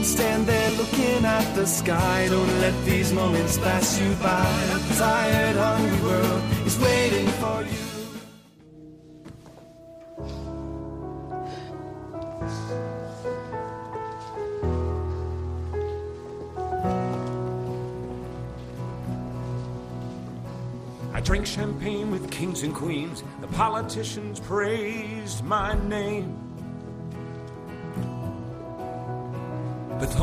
Don't stand there looking at the sky. Don't let these moments pass you by. A tired, hungry world is waiting for you. I drank champagne with kings and queens. The politicians praised my name.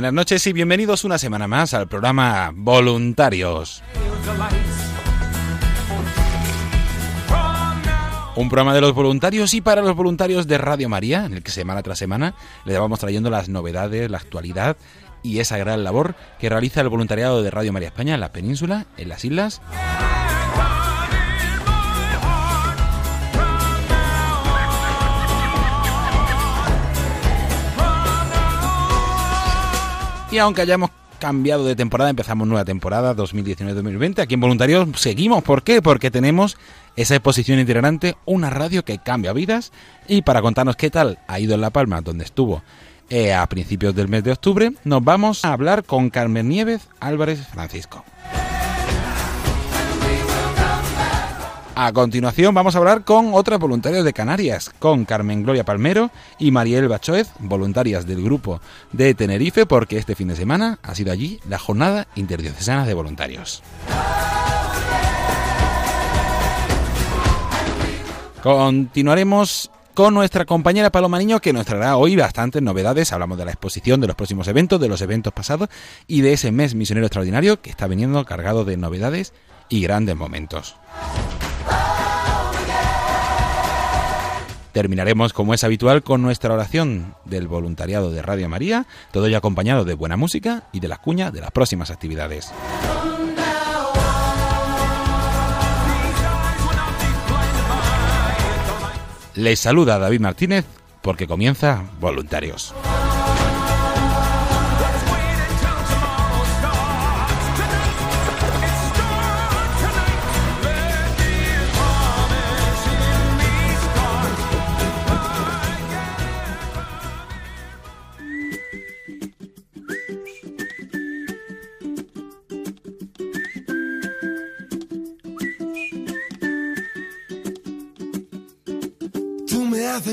Buenas noches y bienvenidos una semana más al programa Voluntarios. Un programa de los voluntarios y para los voluntarios de Radio María, en el que semana tras semana le vamos trayendo las novedades, la actualidad y esa gran labor que realiza el voluntariado de Radio María España en la península, en las islas Y aunque hayamos cambiado de temporada, empezamos nueva temporada 2019-2020. Aquí en Voluntarios seguimos. ¿Por qué? Porque tenemos esa exposición itinerante, una radio que cambia vidas. Y para contarnos qué tal ha ido en La Palma, donde estuvo eh, a principios del mes de octubre, nos vamos a hablar con Carmen Nieves Álvarez Francisco. A continuación vamos a hablar con otras voluntarias de Canarias, con Carmen Gloria Palmero y Mariel Bachoez, voluntarias del grupo de Tenerife, porque este fin de semana ha sido allí la jornada interdiocesana de voluntarios. Continuaremos con nuestra compañera Paloma Niño que nos traerá hoy bastantes novedades. Hablamos de la exposición, de los próximos eventos, de los eventos pasados y de ese mes misionero extraordinario que está viniendo cargado de novedades y grandes momentos. Terminaremos, como es habitual, con nuestra oración del voluntariado de Radio María, todo ello acompañado de buena música y de las cuñas de las próximas actividades. Les saluda David Martínez porque comienza Voluntarios.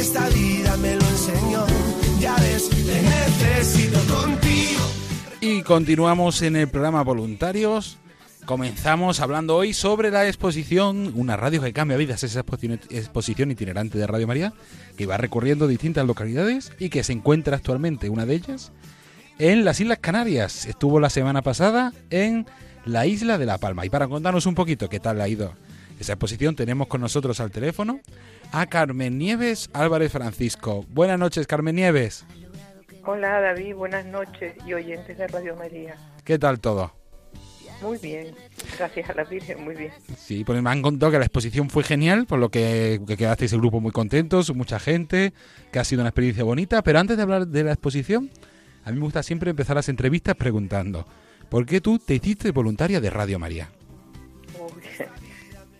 esta vida me lo enseñó. Ya ves, necesito contigo. Y continuamos en el programa Voluntarios. Comenzamos hablando hoy sobre la exposición, una radio que cambia vidas, esa exposición itinerante de Radio María, que va recorriendo distintas localidades y que se encuentra actualmente, una de ellas, en las Islas Canarias. Estuvo la semana pasada en la isla de La Palma. Y para contarnos un poquito qué tal ha ido esa exposición, tenemos con nosotros al teléfono a Carmen Nieves Álvarez Francisco. Buenas noches, Carmen Nieves. Hola David, buenas noches y oyentes de Radio María. ¿Qué tal todo? Muy bien, gracias a la Virgen, muy bien. Sí, pues me han contado que la exposición fue genial, por lo que, que quedasteis el grupo muy contentos, mucha gente, que ha sido una experiencia bonita. Pero antes de hablar de la exposición, a mí me gusta siempre empezar las entrevistas preguntando, ¿Por qué tú te hiciste voluntaria de Radio María?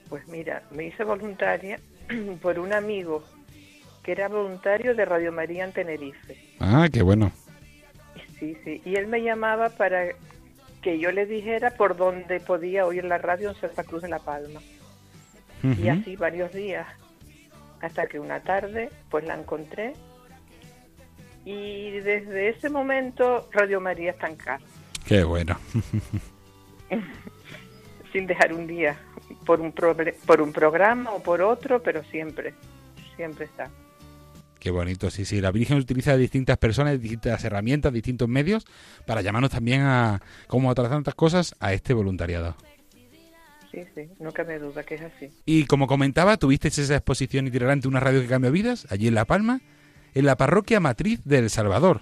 Pues mira, me hice voluntaria por un amigo que era voluntario de Radio María en Tenerife. Ah, qué bueno. Sí, sí. Y él me llamaba para que yo le dijera por dónde podía oír la radio en Santa Cruz de la Palma. Y así varios días. Hasta que una tarde, pues la encontré. Y desde ese momento Radio María está en casa. Qué bueno. sin dejar un día por un, proble- por un programa o por otro, pero siempre, siempre está. Qué bonito, sí, sí. La Virgen utiliza distintas personas, distintas herramientas, distintos medios para llamarnos también a, como otras tantas cosas, a este voluntariado. Sí, sí, no cabe duda que es así. Y como comentaba, tuviste esa exposición itinerante, una radio que cambia vidas, allí en La Palma, en la parroquia matriz de El Salvador,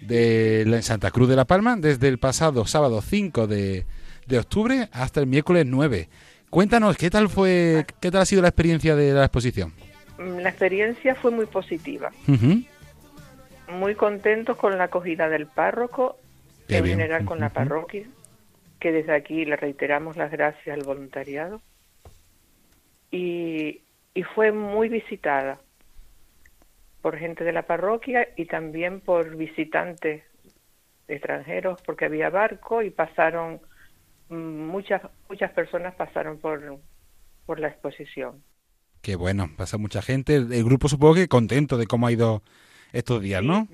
de la- en Santa Cruz de La Palma, desde el pasado sábado 5 de, de octubre hasta el miércoles 9. Cuéntanos, ¿qué tal fue, qué tal ha sido la experiencia de la exposición? Mm, La experiencia fue muy positiva. Muy contentos con la acogida del párroco, Qué en bien. general con la parroquia, que desde aquí le reiteramos las gracias al voluntariado. Y, y fue muy visitada por gente de la parroquia y también por visitantes extranjeros, porque había barco y pasaron, muchas, muchas personas pasaron por, por la exposición. Qué bueno, pasa mucha gente. El, grupo supongo que contento de cómo ha ido estos días, ¿no?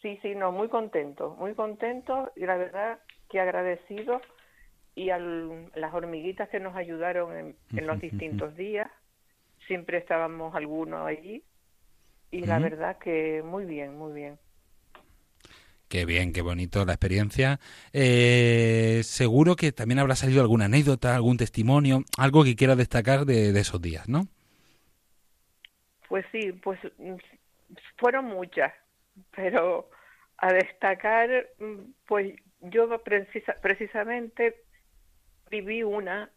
Sí, sí, no, muy contento, muy contento y la verdad que agradecido y a las hormiguitas que nos ayudaron en, en los distintos días, siempre estábamos algunos allí y la verdad que muy bien, muy bien. Qué bien, qué bonito la experiencia. Eh, seguro que también habrá salido alguna anécdota, algún testimonio, algo que quiera destacar de, de esos días, ¿no? Pues sí, pues mm, fueron muchas, pero a destacar, mm, pues yo precisa- precisamente viví una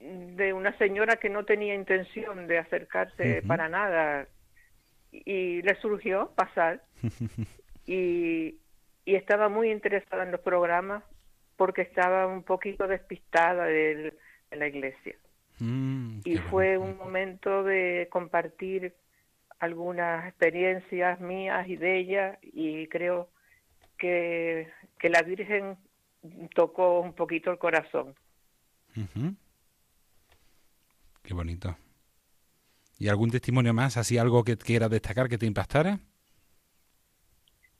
mm, de una señora que no tenía intención de acercarse para nada y le surgió pasar y, y estaba muy interesada en los programas porque estaba un poquito despistada del- de la iglesia Mm, y fue bueno. un momento de compartir algunas experiencias mías y de ella y creo que, que la Virgen tocó un poquito el corazón. Qué bonito. ¿Y algún testimonio más? ¿Así algo que quieras destacar que te impactara?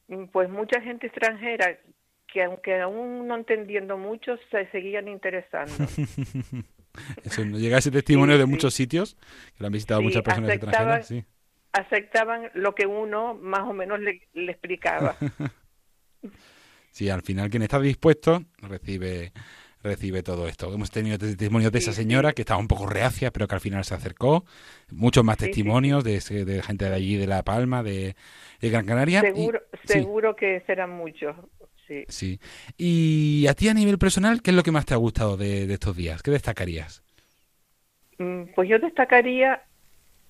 Mm, Pues mucha gente extranjera que aunque aún no entendiendo mucho se seguían interesando. Eso, ¿no llega ese testimonio Sí, de sí. muchos sitios que lo han visitado Sí, muchas personas aceptaban- extranjeras. Sí. Aceptaban lo que uno más o menos le, le explicaba. Sí, al final quien está dispuesto recibe recibe todo esto. Hemos tenido testimonios de esa señora sí. que estaba un poco reacia, pero que al final se acercó. Muchos más Sí, testimonios De, gente de allí, de La Palma, de, de Gran Canaria. seguro, seguro que serán muchos. Sí. sí. Y a ti a nivel personal, ¿qué es lo que más te ha gustado de, de estos días? ¿Qué destacarías? Mm, Pues yo destacaría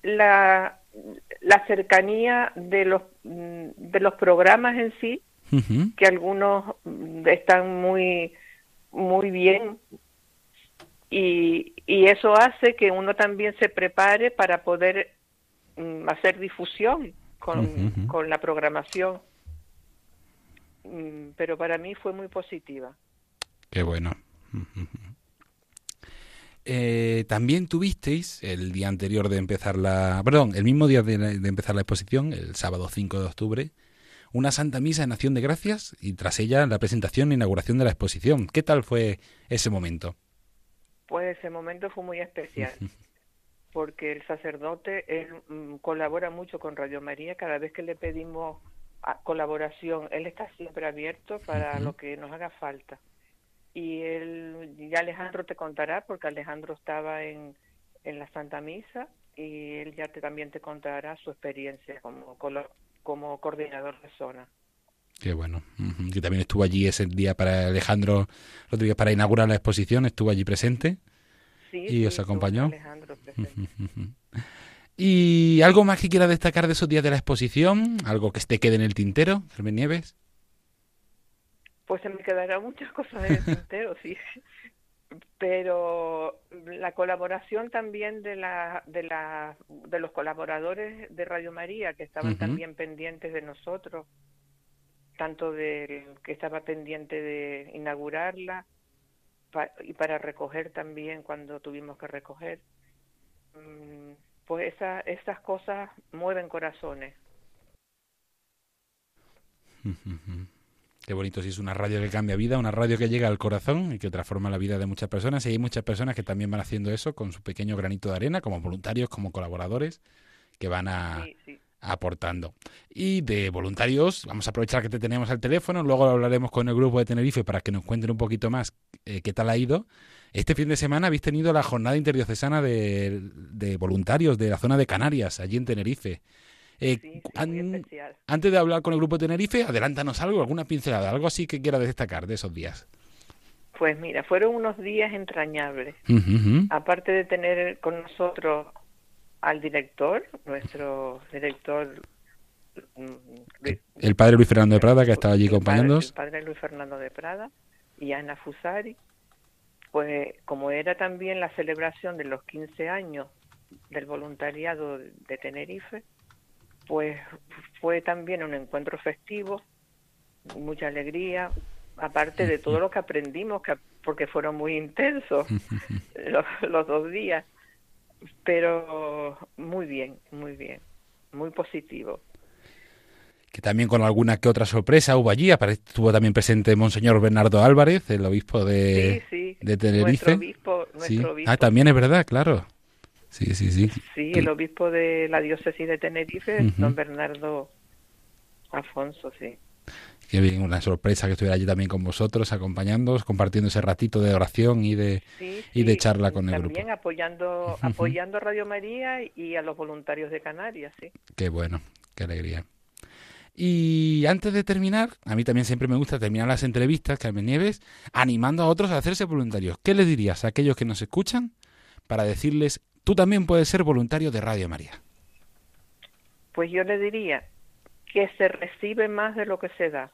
la, la cercanía de los, mm, de los programas en sí, que algunos están muy, muy bien y, y eso hace que uno también se prepare para poder mm, hacer difusión con, con la programación. Mm, Pero para mí fue muy positiva. Qué bueno. Eh, también tuvisteis el día anterior de empezar la... Perdón, el mismo día de, de empezar la exposición, el sábado 5 de octubre, una Santa Misa en Acción de Gracias y tras ella la presentación e inauguración de la exposición. ¿Qué tal fue ese momento? Pues ese momento fue muy especial, porque el sacerdote él mm, colabora mucho con Radio María. Cada vez que le pedimos a- colaboración, él está siempre abierto para lo que nos haga falta. Y él, ya Alejandro te contará, porque Alejandro estaba en, en la Santa Misa y él ya te, también te contará su experiencia como, colo- como coordinador de zona. Qué bueno. Que también estuvo allí ese día para Alejandro Rodríguez para inaugurar la exposición, estuvo allí presente. Sí, ¿Y sí, os acompañó? Alejandro presente. ¿Y algo más que quiera destacar de esos días de la exposición? ¿Algo que te quede en el tintero, Carmen Nieves? Pues se me quedarán muchas cosas en el tintero, sí. Pero la colaboración también de la, de la, de los colaboradores de Radio María que estaban también pendientes de nosotros, tanto del que estaba pendiente de inaugurarla pa- y para recoger también cuando tuvimos que recoger. Mm, Pues esa, esas cosas mueven corazones. Qué bonito, si es una radio que cambia vida, una radio que llega al corazón y que transforma la vida de muchas personas. Y hay muchas personas que también van haciendo eso con su pequeño granito de arena, como voluntarios, como colaboradores, que van a, Sí, sí. aportando. Y de voluntarios, vamos a aprovechar que te tenemos al teléfono, luego hablaremos con el grupo de Tenerife para que nos cuenten un poquito más eh, qué tal ha ido. Este fin de semana habéis tenido la jornada interdiocesana de, de voluntarios de la zona de Canarias, allí en Tenerife. Eh, Sí, sí, an- muy especial. antes de hablar con el grupo de Tenerife, adelántanos algo, alguna pincelada, algo así que quieras destacar de esos días. Pues mira, fueron unos días entrañables. Aparte de tener con nosotros al director, nuestro director mm, Luis- El padre Luis Fernando de Prada, que ha estado allí acompañándonos. El padre Luis Fernando de Prada y Ana Fusari. Pues como era también la celebración de los 15 años del voluntariado de Tenerife, pues fue también un encuentro festivo, mucha alegría, aparte de todo lo que aprendimos, que, porque fueron muy intensos los, los dos días, pero muy bien, muy bien, muy positivo. que también con alguna que otra sorpresa hubo allí. Estuvo también presente Monseñor Bernardo Álvarez, el obispo de, sí, sí, de Tenerife. Nuestro obispo, Sí. nuestro obispo Ah, también es verdad, claro. Sí, sí, sí. Sí, el obispo de la diócesis de Tenerife, don Bernardo Afonso, sí. Qué bien, una sorpresa que estuviera allí también con vosotros, acompañándoos, compartiendo ese ratito de oración y de, Sí, y de charla con el También grupo. apoyando, apoyando a Radio María y a los voluntarios de Canarias, sí. Qué bueno, qué alegría. Y antes de terminar, a mí también siempre me gusta terminar las entrevistas, Carmen Nieves, animando a otros a hacerse voluntarios. ¿Qué les dirías a aquellos que nos escuchan para decirles, tú también puedes ser voluntario de Radio María? Pues yo le diría que se recibe más de lo que se da,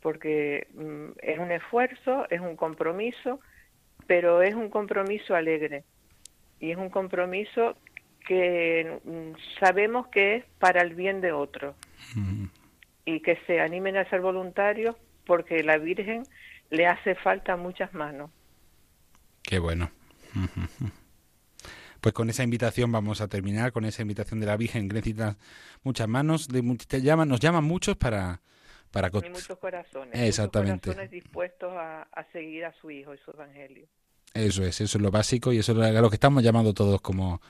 porque mm, es un esfuerzo, es un compromiso, pero es un compromiso alegre y es un compromiso que mm, sabemos que es para el bien de otro Ujú. y que se animen a ser voluntarios porque la Virgen le hace falta muchas manos. Qué bueno. Pues con esa invitación vamos a terminar, con esa invitación de la Virgen que necesita muchas manos, de, mu- te llaman, nos llaman muchos para... para Y muchos corazones. Exactamente. Muchos corazones dispuestos a, a seguir a su Hijo y su Evangelio. Eso es, eso es lo básico y eso es a lo que estamos llamando todos como,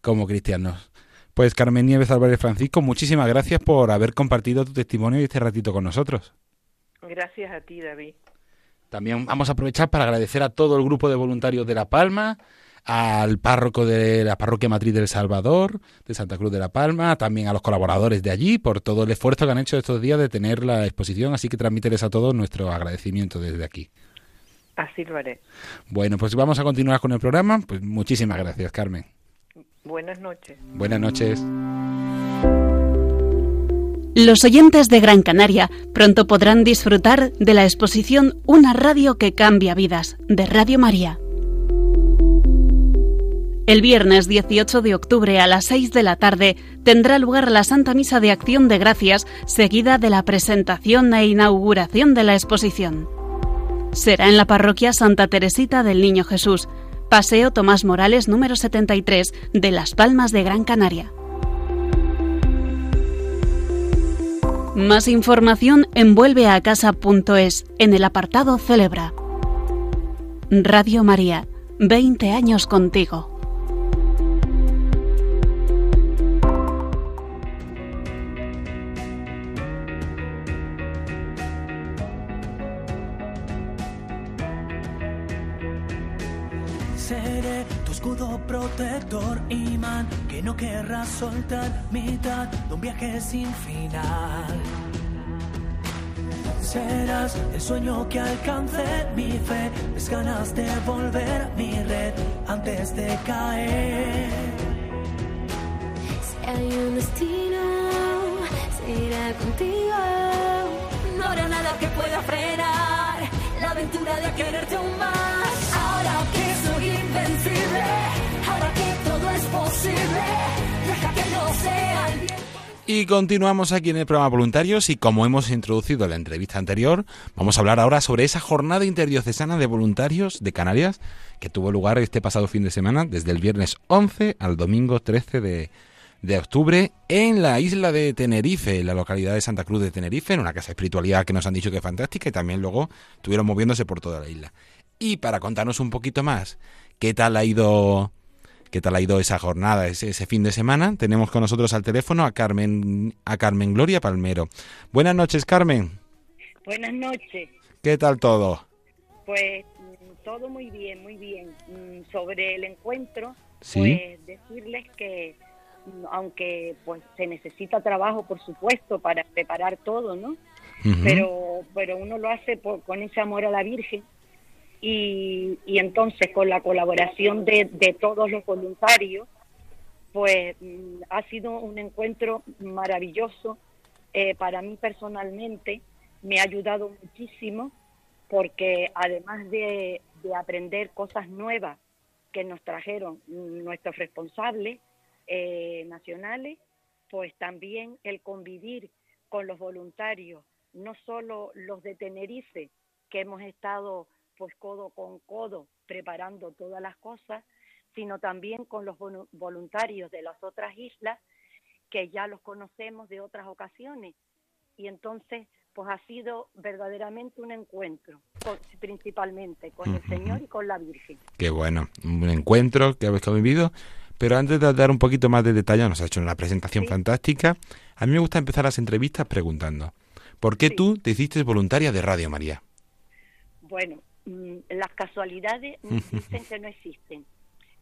como cristianos. Pues Carmen Nieves Álvarez Francisco, muchísimas gracias por haber compartido tu testimonio y este ratito con nosotros. Gracias a ti, David. También vamos a aprovechar para agradecer a todo el grupo de voluntarios de La Palma, al párroco de la parroquia matriz del Salvador, de Santa Cruz de La Palma, también a los colaboradores de allí por todo el esfuerzo que han hecho estos días de tener la exposición, así que transmíteles a todos nuestro agradecimiento desde aquí. Así lo haré. Bueno, pues vamos a continuar con el programa. Pues muchísimas gracias, Carmen. Buenas noches. Buenas noches. Los oyentes de Gran Canaria pronto podrán disfrutar de la exposición Una radio que cambia vidas de Radio María. El viernes 18 de octubre a las 6 de la tarde tendrá lugar la Santa Misa de Acción de Gracias, seguida de la presentación e inauguración de la exposición. Será en la parroquia Santa Teresita del Niño Jesús, Paseo Tomás Morales número 73 de Las Palmas de Gran Canaria. Más información en vuelveacasa.es en el apartado Celebra. Radio María, 20 años contigo. Soltar, mitad de un viaje sin final. Serás el sueño que alcance mi fe, mis ganas de volver a mi red antes de caer. Si hay un destino, será contigo. No habrá nada que pueda frenar la aventura de quererte aún más. Ahora que soy invencible, ahora que todo es posible, Y continuamos aquí en el programa Voluntarios y como hemos introducido en la entrevista anterior, vamos a hablar ahora sobre esa jornada interdiocesana de voluntarios de Canarias que tuvo lugar este pasado fin de semana, desde el viernes 11 al domingo 13 de, de octubre, en la isla de Tenerife, en la localidad de Santa Cruz de Tenerife, en una casa espiritualidad que nos han dicho que es fantástica y también luego estuvieron moviéndose por toda la isla. Y para contarnos un poquito más qué tal ha ido qué tal ha ido esa jornada, ese, ese fin de semana, tenemos con nosotros al teléfono a Carmen a Carmen Gloria Palmero. Buenas noches, Carmen. Buenas noches. ¿Qué tal todo? Pues mm, todo muy bien, muy bien. Mm, Sobre el encuentro, Sí. pues decirles que mm, aunque pues se necesita trabajo, por supuesto, para preparar todo, ¿no? Pero pero uno lo hace por- con ese amor a la Virgen y, y entonces con la colaboración de, todos los voluntarios, pues mm, ha sido un encuentro maravilloso. Eh, para mí personalmente me ha ayudado muchísimo porque además de, de aprender cosas nuevas que nos trajeron nuestros responsables eh, nacionales, pues también el convivir con los voluntarios, no solo los de Tenerife, que hemos estado pues codo con codo preparando todas las cosas, sino también con los volu- voluntarios de las otras islas que ya los conocemos de otras ocasiones. Y entonces, pues ha sido verdaderamente un encuentro, con- principalmente con el. Señor y con la Virgen. Qué bueno, un encuentro que habéis convivido. Pero antes de dar un poquito más de detalle, nos ha hecho una presentación Sí. fantástica. A mí me gusta empezar las entrevistas preguntando, ¿por qué Sí. tú te hiciste voluntaria de Radio María? Bueno, las casualidades dicen que no existen.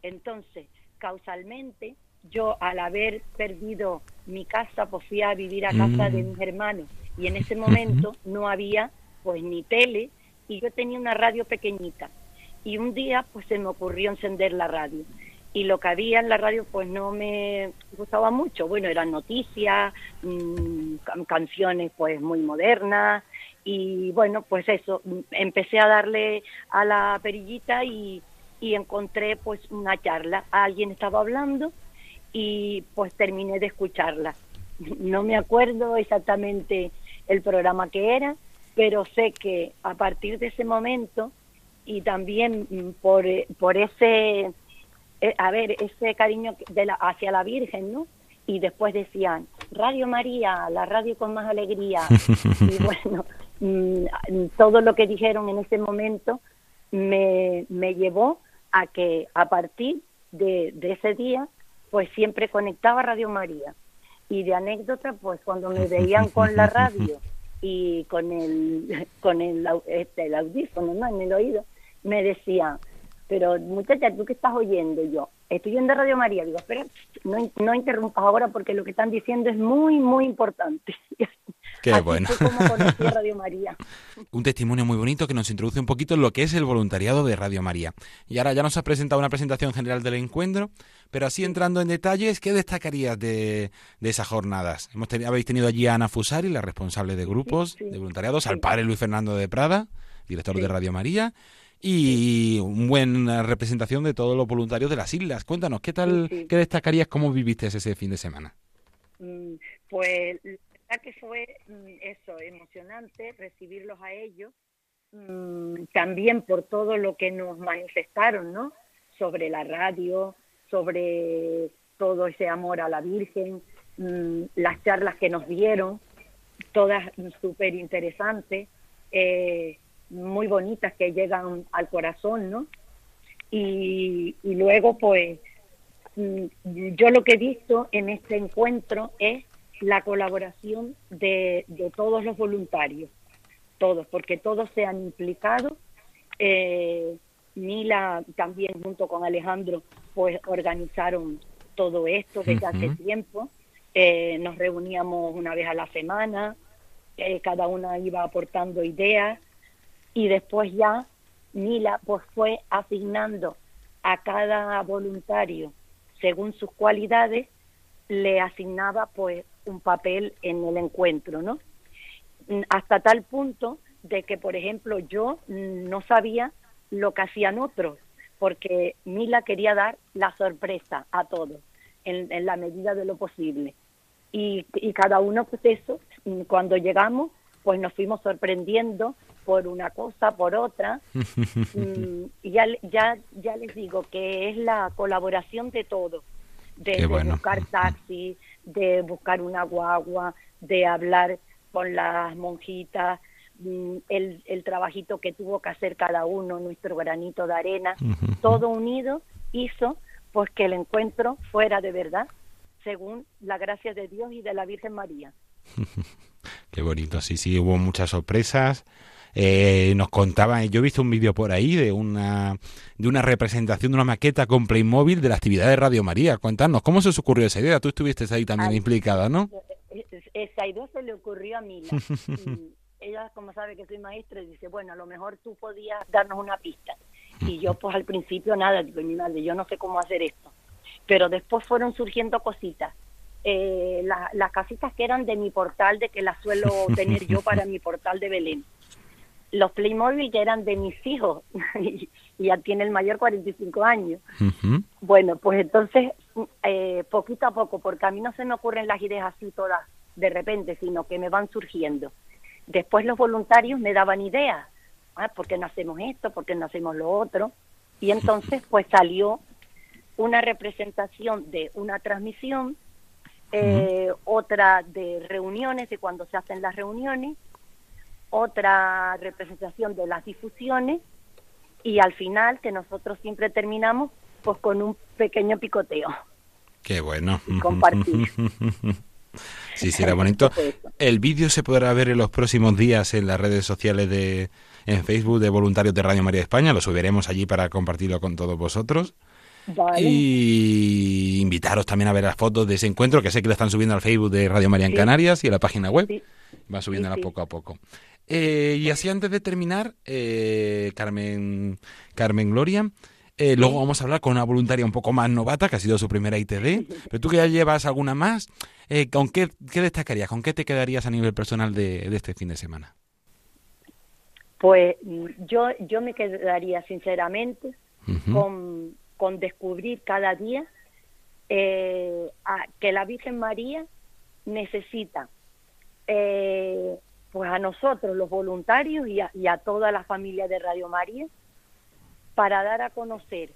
Entonces, causalmente, yo al haber perdido mi casa, pues fui a vivir a casa de Mm. mis hermanos. Y en ese momento no había pues ni tele y yo tenía una radio pequeñita. Y un día pues se me ocurrió encender la radio. Y lo que había en la radio pues no me gustaba mucho. Bueno, eran noticias, mm, can- canciones pues muy modernas y bueno, pues eso, empecé a darle a la perillita y, y encontré pues una charla. Alguien estaba hablando y pues terminé de escucharla. No me acuerdo exactamente el programa que era, pero sé que a partir de ese momento y también mm, por, eh, por ese, eh, a ver, ese cariño que- de la, hacia la Virgen, ¿no? Y después decían, Radio María, la radio con más alegría. y bueno, todo lo que dijeron en ese momento me, me llevó a que a partir de, ese día, pues siempre conectaba Radio María. Y de anécdota, pues cuando me veían con la radio y con el, con el, este, el audífono ¿no? en el oído, me decían, pero muchacha, ¿tú qué estás oyendo? Yo, estoy oyendo Radio María. Digo, espera, no, no interrumpas ahora porque lo que están diciendo es muy, muy importante. Qué Así bueno. fue como conocí a Radio María. Un testimonio muy bonito que nos introduce un poquito en lo que es el voluntariado de Radio María. Y ahora ya nos has presentado una presentación general del encuentro, pero así entrando en detalles, ¿qué destacarías de, de esas jornadas? Hemos teni- habéis tenido allí a Ana Fusari, la responsable de grupos Sí, sí. de voluntariados, al padre Luis Fernando de Prada, director Sí. de Radio María, y una buena representación de todos los voluntarios de las islas. Cuéntanos, ¿qué tal, qué destacarías, cómo viviste ese fin de semana? Mm, Pues que fue mm, eso, emocionante recibirlos a ellos, mm, también por todo lo que nos manifestaron, ¿no? Sobre la radio, sobre todo ese amor a la Virgen, mm, las charlas que nos dieron, todas súper interesantes, eh, muy bonitas que llegan al corazón, ¿no? Y, y luego, pues, yo lo que he visto en este encuentro es la colaboración de, de todos los voluntarios, todos, porque todos se han implicado. Eh, Mila también junto con Alejandro pues organizaron todo esto desde hace tiempo. Eh, nos reuníamos una vez a la semana, eh, cada una iba aportando ideas y después ya Mila pues fue asignando a cada voluntario según sus cualidades le asignaba pues un papel en el encuentro, ¿no? mm, hasta tal punto de que, por ejemplo, yo mm, no sabía lo que hacían otros, porque Mila quería dar la sorpresa a todos, en, en la medida de lo posible. Y, y cada uno, pues eso, mm, cuando llegamos, pues nos fuimos sorprendiendo por una cosa, por otra. Mm, y ya, ya, ya les digo que es la colaboración de todo, de, bueno. buscar taxi, de buscar una guagua, de hablar con las monjitas, mm, el, el trabajito que tuvo que hacer cada uno, nuestro granito de arena, todo unido hizo pues que el encuentro fuera de verdad, según la gracia de Dios y de la Virgen María. Qué bonito, sí, sí, hubo muchas sorpresas. Eh, nos contaban, yo he visto un vídeo por ahí de una de una representación de una maqueta con Playmobil de la actividad de Radio María. Cuéntanos, ¿cómo se os ocurrió esa idea? Tú estuviste ahí también Ay. implicada, ¿no? Es- Esa idea se le ocurrió a Mila. Ella, como sabe que soy maestra, dice, bueno, a lo mejor tú podías darnos una pista. Y yo, pues al principio nada, digo, mi madre, yo no sé cómo hacer esto. Pero después fueron surgiendo cositas. Eh, la- las casitas que eran de mi portal, de que las suelo tener yo para mi portal de Belén. Los Playmobil que eran de mis hijos, y ya tiene el mayor 45 años. Ujú. Bueno, pues entonces, eh, poquito a poco, porque a mí no se me ocurren las ideas así todas de repente, sino que me van surgiendo. Después los voluntarios me daban ideas, ah, ¿por qué no hacemos esto? ¿Por qué no hacemos lo otro? Y entonces, pues salió una representación de una transmisión, eh, otra de reuniones, de cuando se hacen las reuniones, otra representación de las difusiones y al final que nosotros siempre terminamos pues con un pequeño picoteo. Qué bueno. Y compartir. Sí, sí, era bonito. El vídeo se podrá ver en los próximos días en las redes sociales de en Facebook de voluntarios de Radio María España. Lo subiremos allí para compartirlo con todos vosotros. Vale. Y invitaros también a ver las fotos de ese encuentro, que sé que lo están subiendo al Facebook de Radio María en Sí. Canarias y a la página web. Sí. Va subiéndola sí. poco a poco. Eh, y así antes de terminar, eh, Carmen, Carmen Gloria, eh, luego vamos a hablar con una voluntaria un poco más novata, que ha sido su primera ITD, pero tú que ya llevas alguna más, eh, ¿con qué, qué destacarías? ¿Con qué te quedarías a nivel personal de, de este fin de semana? Pues yo, yo me quedaría sinceramente con, con descubrir cada día eh, a- que la Virgen María necesita eh, pues a nosotros los voluntarios y a, y a toda la familia de Radio María para dar a conocer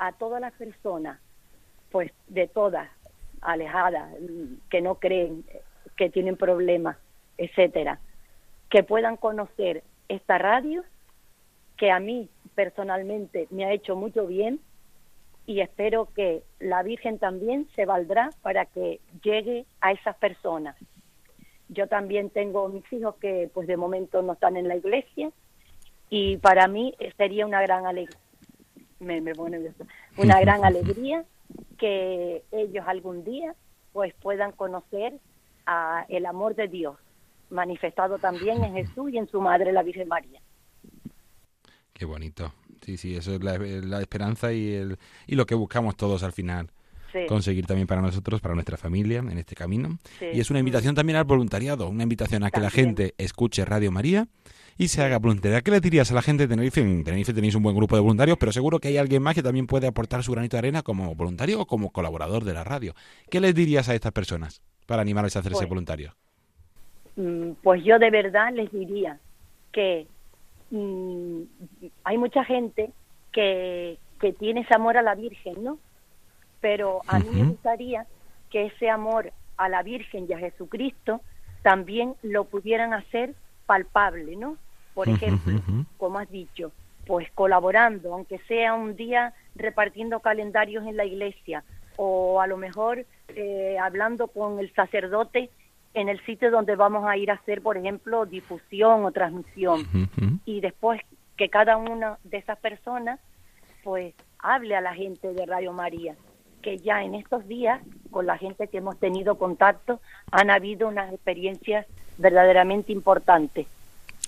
a todas las personas pues de todas alejadas que no creen que tienen problemas etcétera que puedan conocer esta radio que a mí personalmente me ha hecho mucho bien y espero que la Virgen también se valdrá para que llegue a esas personas. Yo también tengo mis hijos que pues de momento no están en la iglesia y para mí sería una gran alegría me, me pone una gran alegría que ellos algún día pues puedan conocer a el amor de Dios manifestado también en Jesús y en su madre la Virgen María. Qué bonito. Sí, sí, eso es la, la esperanza y, el, y lo que buscamos todos al final. Sí. conseguir también para nosotros, para nuestra familia en este camino. Sí. Y es una invitación también al voluntariado, una invitación a que la gente escuche Radio María y se haga voluntaria. ¿Qué le dirías a la gente de Tenerife? En Tenerife tenéis un buen grupo de voluntarios, pero seguro que hay alguien más que también puede aportar su granito de arena como voluntario o como colaborador de la radio. ¿Qué les dirías a estas personas para animarles a hacerse Pues, voluntarios? Mm, Pues yo de verdad les diría que mm, hay mucha gente que, que tiene ese amor a la Virgen, ¿no? Pero a mí me gustaría que ese amor a la Virgen y a Jesucristo también lo pudieran hacer palpable, ¿no? Por ejemplo, como has dicho, pues colaborando, aunque sea un día repartiendo calendarios en la iglesia o a lo mejor eh, hablando con el sacerdote en el sitio donde vamos a ir a hacer, por ejemplo, difusión o transmisión. Y después que cada una de esas personas pues hable a la gente de Radio María, que ya en estos días, con la gente que hemos tenido contacto, han habido unas experiencias verdaderamente importantes.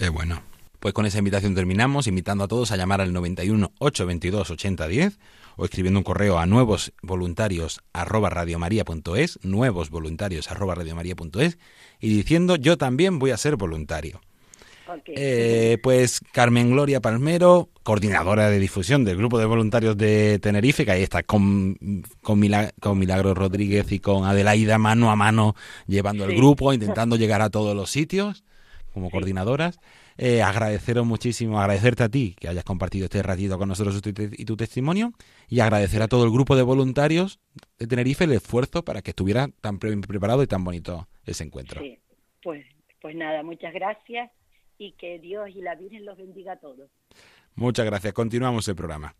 Eh, bueno. Pues con esa invitación terminamos, invitando a todos a llamar al 91 822 8010 o escribiendo un correo a nuevos voluntarios y diciendo yo también voy a ser voluntario. Eh, pues Carmen Gloria Palmero, coordinadora de difusión del grupo de voluntarios de Tenerife, que ahí está con, con, Milagro Rodríguez y con Adelaida mano a mano llevando el grupo, intentando llegar a todos los sitios como coordinadoras. Eh, agradeceros muchísimo, agradecerte a ti que hayas compartido este ratito con nosotros y tu testimonio y agradecer a todo el grupo de voluntarios de Tenerife el esfuerzo para que estuviera tan preparado y tan bonito ese encuentro. Sí, pues, pues nada, muchas gracias y que Dios y la Virgen los bendiga a todos. Muchas gracias, continuamos el programa.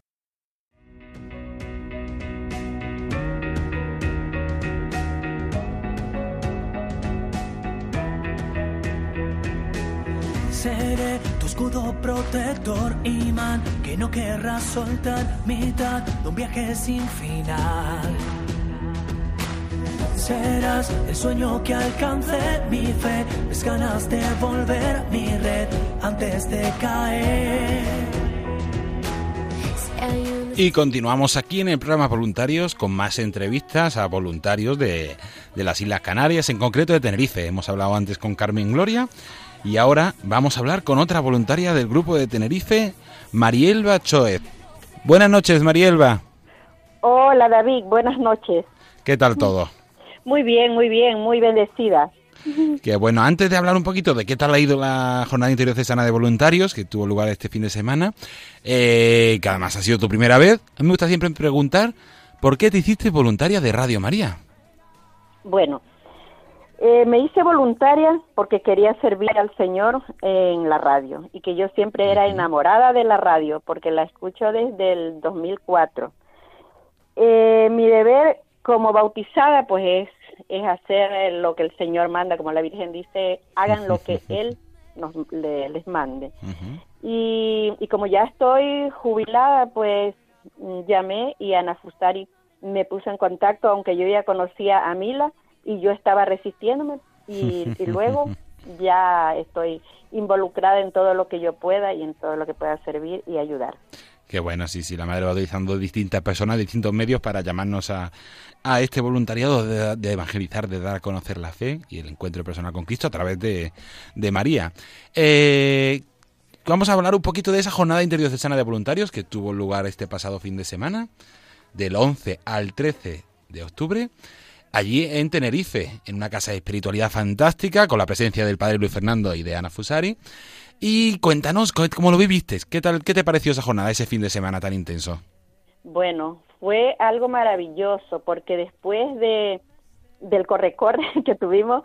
seré tu escudo protector, imán que no querrás soltar, mitad de un viaje sin final. Serás el sueño que alcance mi fe, mis ganas de volver a mi red antes de caer. Y continuamos aquí en el programa Voluntarios con más entrevistas a voluntarios de, de, las Islas Canarias, en concreto de Tenerife. Hemos hablado antes con Carmen Gloria y ahora vamos a hablar con otra voluntaria del grupo de Tenerife, Marielba Choez. Buenas noches, Marielba. Hola, David. Buenas noches. ¿Qué tal todo? Muy bien, muy bien, muy bendecida. Que bueno, antes de hablar un poquito de qué tal ha ido la jornada interior-cesana de voluntarios, que tuvo lugar este fin de semana, eh, que además ha sido tu primera vez, a mí me gusta siempre preguntar, ¿por qué te hiciste voluntaria de Radio María? Bueno, eh, me hice voluntaria porque quería servir al Señor en la radio y que yo siempre era enamorada de la radio porque la escucho desde el 2004. Eh, mi deber como bautizada pues es, es hacer lo que el Señor manda, como la Virgen dice, hagan lo que Él nos, les mande. y, y como ya estoy jubilada pues llamé y Ana Fustari me puso en contacto, aunque yo ya conocía a Mila, y yo estaba resistiéndome y, luego ya estoy involucrada en todo lo que yo pueda y en todo lo que pueda servir y ayudar. Qué bueno, sí, sí, la madre va utilizando distintas personas, distintos medios para llamarnos a, a este voluntariado de, evangelizar, de dar a conocer la fe y el encuentro personal con Cristo a través de, de María. Eh, vamos a hablar un poquito de esa jornada interdiocesana de voluntarios que tuvo lugar este pasado fin de semana, del 11 al 13 de octubre allí en Tenerife, en una casa de espiritualidad fantástica, con la presencia del padre Luis Fernando y de Ana Fusari. Y cuéntanos, ¿cómo lo viviste? ¿Qué, tal, ¿Qué te pareció esa jornada, ese fin de semana tan intenso? Bueno, fue algo maravilloso, porque después de, del corre-corre que tuvimos,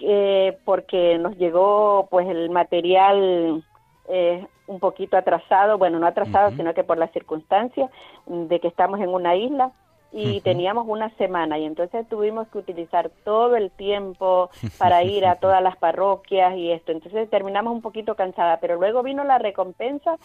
eh, porque nos llegó pues el material eh, un poquito atrasado, bueno, no atrasado, sino que por las circunstancias de que estamos en una isla, y teníamos una semana y entonces tuvimos que utilizar todo el tiempo para ir a todas las parroquias y esto. Entonces terminamos un poquito cansada, pero luego vino la recompensa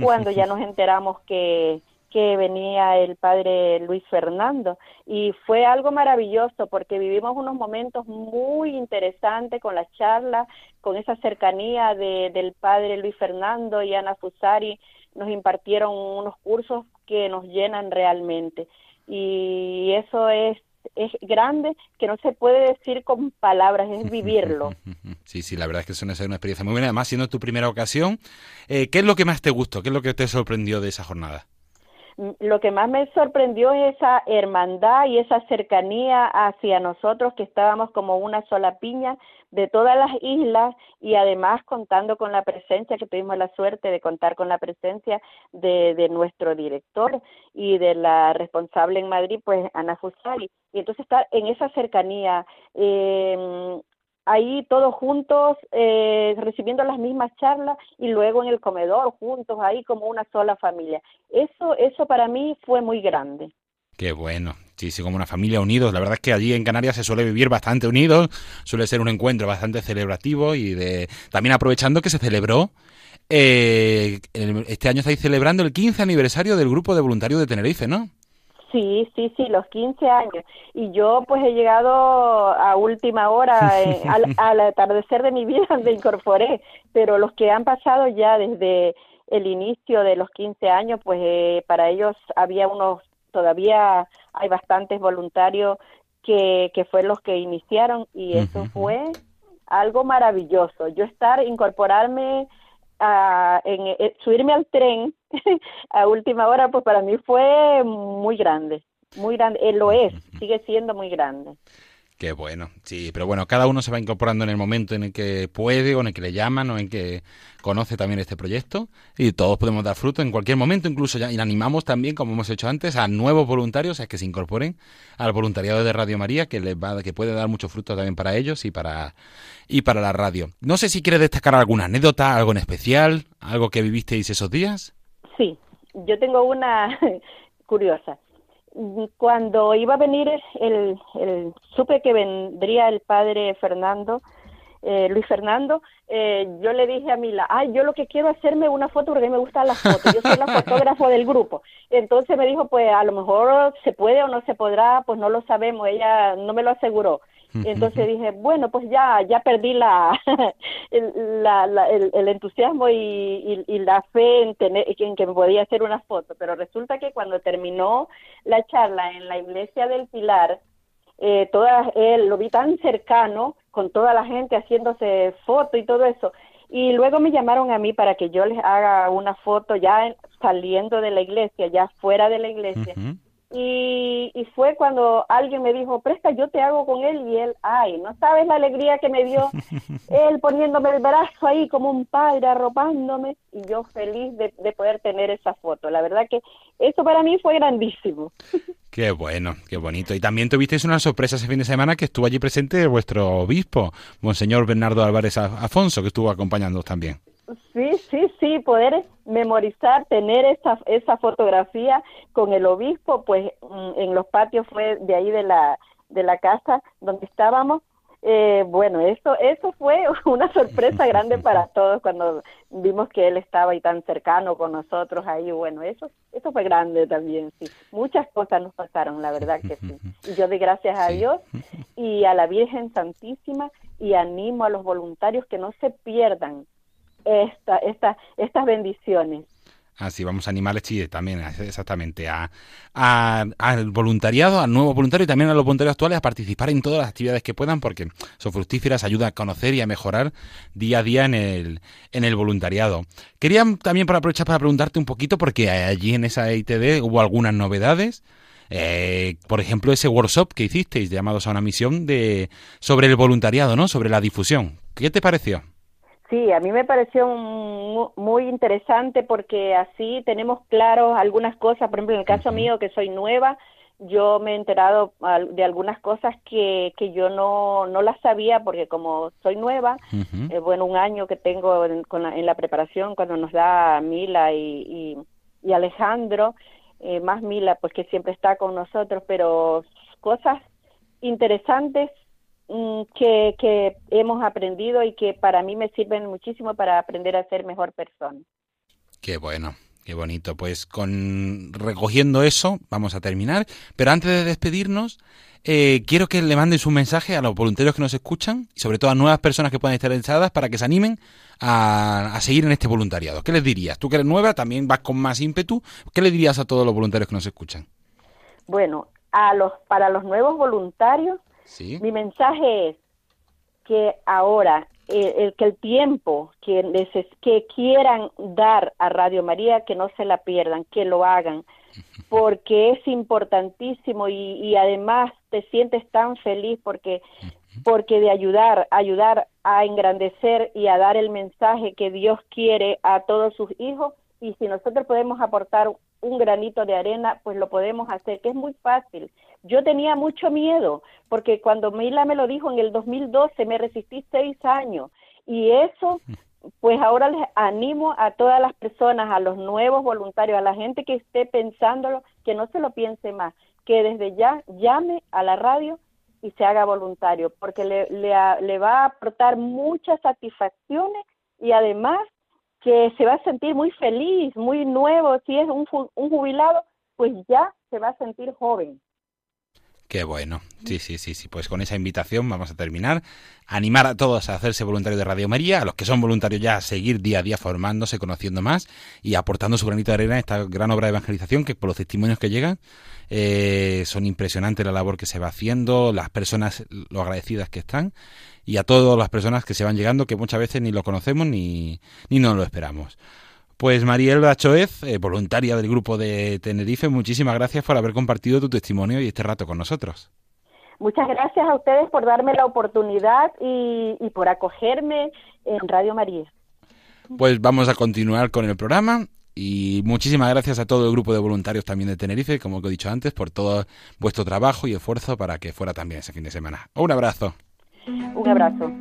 cuando ya nos enteramos que que venía el padre Luis Fernando. Y fue algo maravilloso porque vivimos unos momentos muy interesantes con la charla, con esa cercanía de, del padre Luis Fernando y Ana Fusari. Nos impartieron unos cursos que nos llenan realmente y eso es es grande que no se puede decir con palabras, es vivirlo. Sí, sí, la verdad es que es una, una experiencia muy buena. Además, siendo tu primera ocasión, eh, ¿qué es lo que más te gustó? ¿Qué es lo que te sorprendió de esa jornada? lo que más me sorprendió es esa hermandad y esa cercanía hacia nosotros que estábamos como una sola piña de todas las islas y además contando con la presencia, que tuvimos la suerte de contar con la presencia de, de nuestro director y de la responsable en Madrid, pues Ana Fusari. Y entonces estar en esa cercanía, eh, ahí todos juntos eh, recibiendo las mismas charlas y luego en el comedor juntos ahí como una sola familia. Eso, eso para mí fue muy grande. Qué bueno, sí, sí, como una familia unidos. La verdad es que allí en Canarias se suele vivir bastante unidos, suele ser un encuentro bastante celebrativo y de también aprovechando que se celebró eh, este año estáis celebrando el 15 aniversario del grupo de voluntarios de Tenerife, ¿no? Sí, sí, sí, los 15 años. Y yo pues he llegado a última hora, eh, al, al, atardecer de mi vida, me incorporé, pero los que han pasado ya desde el inicio de los 15 años, pues eh, para ellos había unos, todavía hay bastantes voluntarios que, que fue los que iniciaron y eso fue algo maravilloso. Yo estar, incorporarme, a, en, eh, subirme al tren a última hora, pues para mí fue muy grande, muy grande, él lo es, sigue siendo muy grande. Qué bueno, sí, pero bueno, cada uno se va incorporando en el momento en el que puede o en el que le llaman o en que conoce también este proyecto y todos podemos dar fruto en cualquier momento, incluso ya y animamos también, como hemos hecho antes, a nuevos voluntarios a que se incorporen al voluntariado de Radio María, que les va, que puede dar mucho fruto también para ellos y para y para la radio. No sé si quiere destacar alguna anécdota, algo en especial, algo que vivisteis esos días. Sí, yo tengo una curiosa cuando iba a venir el, el supe que vendría el padre Fernando eh, Luis Fernando, eh, yo le dije a Mila, ay, yo lo que quiero es hacerme una foto porque a mí me gustan las fotos, yo soy la fotógrafa del grupo. Entonces me dijo, pues a lo mejor se puede o no se podrá, pues no lo sabemos, ella no me lo aseguró. Entonces dije, bueno, pues ya ya perdí la, el, la, el, entusiasmo y, y, la fe en, tener, en que me podía hacer una foto. Pero resulta que cuando terminó la charla en la iglesia del Pilar, eh, todas, él lo vi tan cercano, con toda la gente haciéndose foto y todo eso. Y luego me llamaron a mí para que yo les haga una foto ya saliendo de la iglesia, ya fuera de la iglesia. Y, y, fue cuando alguien me dijo, presta, yo te hago con él. Y él, ay, no sabes la alegría que me dio él poniéndome el brazo ahí como un padre, arropándome. Y yo feliz de, de poder tener esa foto. La verdad que eso para mí fue grandísimo. Qué bueno, qué bonito. Y también tuvisteis una sorpresa ese fin de semana que estuvo allí presente vuestro obispo, Monseñor Bernardo Álvarez Afonso, que estuvo acompañándonos también. Sí, sí, sí, poder memorizar, tener esa, esa fotografía con el obispo, pues mm, en los patios fue de ahí de la, de la casa donde estábamos. Eh, bueno, eso, eso fue una sorpresa grande para todos cuando vimos que él estaba ahí tan cercano con nosotros ahí. Bueno, eso, eso fue grande también, sí. Muchas cosas nos pasaron, la verdad que sí. Y yo doy gracias a Dios y a la Virgen Santísima y animo a los voluntarios que no se pierdan esta, esta, estas bendiciones. Así vamos a animarles, sí, también exactamente a, al voluntariado, al nuevo voluntario y también a los voluntarios actuales a participar en todas las actividades que puedan porque son fructíferas, ayuda a conocer y a mejorar día a día en el, en el voluntariado. Quería también para aprovechar para preguntarte un poquito porque allí en esa ITD hubo algunas novedades. Eh, por ejemplo, ese workshop que hicisteis llamados a una misión de sobre el voluntariado, ¿no? Sobre la difusión. ¿Qué te pareció? Sí, a mí me pareció muy interesante porque así tenemos claros algunas cosas, por ejemplo, en el caso mío que soy nueva, yo me he enterado de algunas cosas que, que yo no, no las sabía porque como soy nueva, eh, bueno, un año que tengo en, la, preparación cuando nos da Mila y, y, Alejandro, eh, más Mila, pues que siempre está con nosotros, pero cosas interesantes que, que hemos aprendido y que para mí me sirven muchísimo para aprender a ser mejor persona. Qué bueno. Qué bonito. Pues con recogiendo eso vamos a terminar. Pero antes de despedirnos, eh, quiero que le mandes un mensaje a los voluntarios que nos escuchan y sobre todo a nuevas personas que puedan estar interesadas para que se animen a, a, seguir en este voluntariado. ¿Qué les dirías? Tú que eres nueva, también vas con más ímpetu. ¿Qué le dirías a todos los voluntarios que nos escuchan? Bueno, a los para los nuevos voluntarios mi mensaje es que ahora, eh, el, que el tiempo que, que quieran dar a Radio María, que no se la pierdan, que lo hagan, porque es importantísimo y, y además te sientes tan feliz porque porque de ayudar, ayudar a engrandecer y a dar el mensaje que Dios quiere a todos sus hijos y si nosotros podemos aportar un granito de arena, pues lo podemos hacer, que es muy fácil. Yo tenía mucho miedo, porque cuando Mila me lo dijo en el 2012, me resistí seis años. Y eso, pues ahora les animo a todas las personas, a los nuevos voluntarios, a la gente que esté pensándolo, que no se lo piense más, que desde ya llame a la radio y se haga voluntario, porque le, le, va a aportar muchas satisfacciones y además que se va a sentir muy feliz, muy nuevo, si es un, un jubilado, pues ya se va a sentir joven. Qué bueno. Sí, sí, sí, sí. Pues con esa invitación vamos a terminar. Animar a todos a hacerse voluntarios de Radio María, a los que son voluntarios ya a seguir día a día formándose, conociendo más y aportando su granito de arena a esta gran obra de evangelización que por los testimonios que llegan eh, son impresionantes la labor que se va haciendo, las personas, lo agradecidas que están y a todas las personas que se van llegando que muchas veces ni lo conocemos ni, ni no lo esperamos. Pues Mariel Bachoez, eh, voluntaria del grupo de Tenerife, muchísimas gracias por haber compartido tu testimonio y este rato con nosotros. Muchas gracias a ustedes por darme la oportunidad y, y por acogerme en Radio María. Pues vamos a continuar con el programa y muchísimas gracias a todo el grupo de voluntarios también de Tenerife, como he dicho antes, por todo vuestro trabajo y esfuerzo para que fuera también ese fin de semana. Un abrazo. Un abrazo.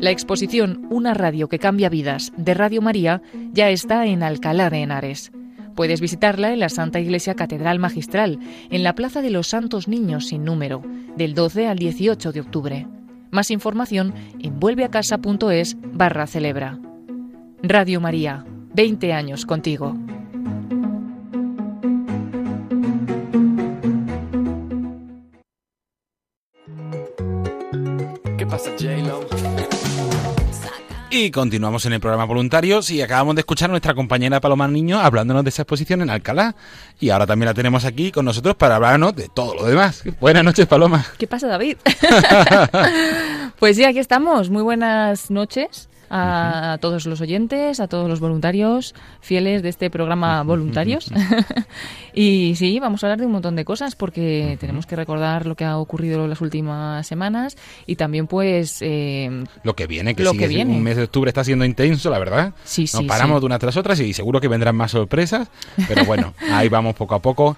La exposición Una radio que cambia vidas de Radio María ya está en Alcalá de Henares. Puedes visitarla en la Santa Iglesia Catedral Magistral, en la Plaza de los Santos Niños sin número, del 12 al 18 de octubre. Más información en vuelveacasa.es barra celebra. Radio María, 20 años contigo. Y continuamos en el programa Voluntarios y acabamos de escuchar a nuestra compañera Paloma Niño hablándonos de esa exposición en Alcalá. Y ahora también la tenemos aquí con nosotros para hablarnos de todo lo demás. Buenas noches, Paloma. ¿Qué pasa, David? pues sí, aquí estamos. Muy buenas noches a todos los oyentes, a todos los voluntarios fieles de este programa Voluntarios. y sí, vamos a hablar de un montón de cosas porque tenemos que recordar lo que ha ocurrido las últimas semanas y también pues... Eh, Lo que viene, que Lo sigue que viene. un mes de octubre está siendo intenso, la verdad. Sí, Nos sí, paramos sí. de una tras otra y seguro que vendrán más sorpresas. Pero bueno, ahí vamos poco a poco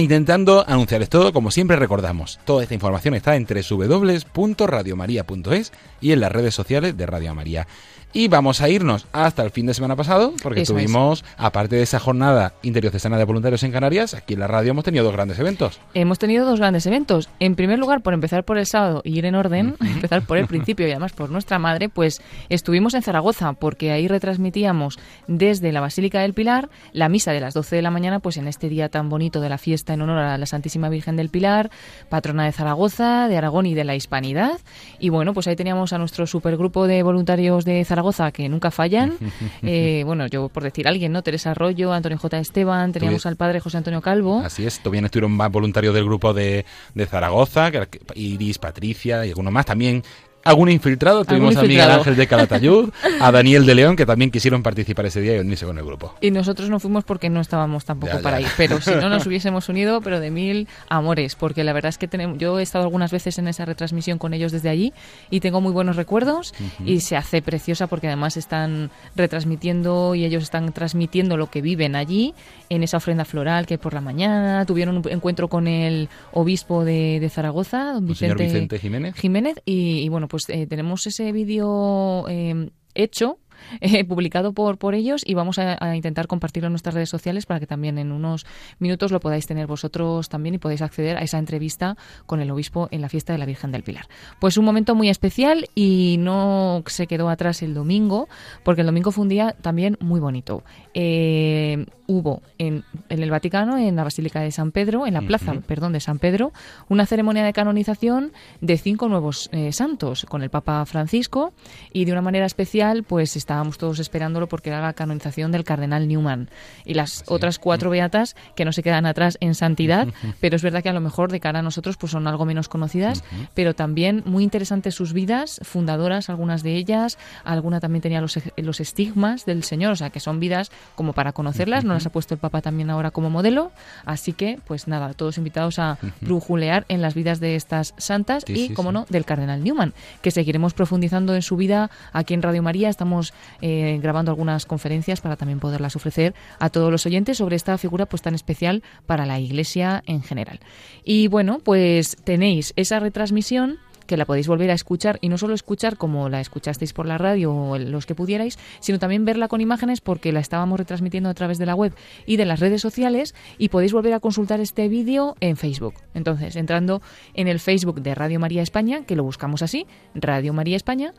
intentando anunciarles todo. Como siempre recordamos, toda esta información está en www.radiomaria.es y en las redes sociales de Radio María. Y vamos a irnos hasta el fin de semana pasado, porque Eso es. tuvimos, aparte de esa jornada interdiocesana de voluntarios en Canarias, aquí en la radio hemos tenido dos grandes eventos. Hemos tenido dos grandes eventos. En primer lugar, por empezar por el sábado y ir en orden, empezar por el principio y además por nuestra madre, pues estuvimos en Zaragoza porque ahí retransmitíamos desde la Basílica del Pilar la misa de las 12 de la mañana, pues en este día tan bonito de la fiesta en honor a la Santísima Virgen del Pilar, patrona de Zaragoza, de Aragón y de la Hispanidad. Y bueno, pues ahí teníamos a nuestro supergrupo de voluntarios de Zaragoza que nunca fallan. Eh, bueno, yo por decir alguien, ¿no? Teresa Arroyo, Antonio J. Esteban, teníamos al padre José Antonio Calvo. Así es, también estuvieron más voluntarios del grupo de, de Zaragoza, Iris, Patricia y algunos más. También algún infiltrado. Tuvimos a Miguel infiltrado. Ángel de Calatayud, a Daniel de León, que también quisieron participar ese día y unirse con el grupo. Y nosotros no fuimos porque no estábamos tampoco Ya, ya. para ir. Pero si no nos hubiésemos unido, pero de mil amores. Porque la verdad es que tenemos, yo he estado algunas veces en esa retransmisión con ellos desde allí y tengo muy buenos recuerdos. Ujú. Y se hace preciosa porque además están retransmitiendo y ellos están transmitiendo lo que viven allí en esa ofrenda floral que hay por la mañana. Tuvieron un encuentro con el obispo de, de Zaragoza, don Vicente, Vicente Jiménez. Jiménez y, y bueno, pues eh, tenemos ese vídeo eh, hecho. eh, publicado por, por ellos y vamos a, a intentar compartirlo en nuestras redes sociales para que también en unos minutos lo podáis tener vosotros también y podáis acceder a esa entrevista con el obispo en la fiesta de la Virgen del Pilar. Pues un momento muy especial y no se quedó atrás el domingo, porque el domingo fue un día también muy bonito. Eh, hubo en, en el Vaticano, en la Basílica de San Pedro, en la plaza, perdón, de San Pedro, una ceremonia de canonización de cinco nuevos eh, santos con el Papa Francisco y de una manera especial, pues estábamos todos esperándolo porque era la canonización del Cardenal Newman. Y las otras cuatro beatas que no se quedan atrás en santidad, pero es verdad que a lo mejor de cara a nosotros pues son algo menos conocidas, pero también muy interesantes sus vidas, fundadoras algunas de ellas, alguna también tenía los, los estigmas del Señor, o sea que son vidas como para conocerlas, no las ha puesto el Papa también ahora como modelo, así que pues nada, todos invitados a brujulear en las vidas de estas santas Sí, y, sí, como sí. no, del Cardenal Newman, que seguiremos profundizando en su vida aquí en Radio María, estamos eh, grabando algunas conferencias para también poderlas ofrecer a todos los oyentes sobre esta figura pues tan especial para la Iglesia en general. Y bueno, pues tenéis esa retransmisión que la podéis volver a escuchar y no solo escuchar como la escuchasteis por la radio o los que pudierais, sino también verla con imágenes porque la estábamos retransmitiendo a través de la web y de las redes sociales y podéis volver a consultar este vídeo en Facebook. Entonces, entrando en el Facebook de Radio María España, que lo buscamos así, Radio María España,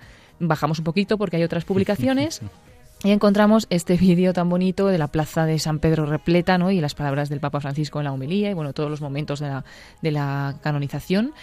bajamos un poquito porque hay otras publicaciones y encontramos este vídeo tan bonito de la plaza de San Pedro repleta, ¿no? Y las palabras del Papa Francisco en la homilía y bueno, todos los momentos de la, de la canonización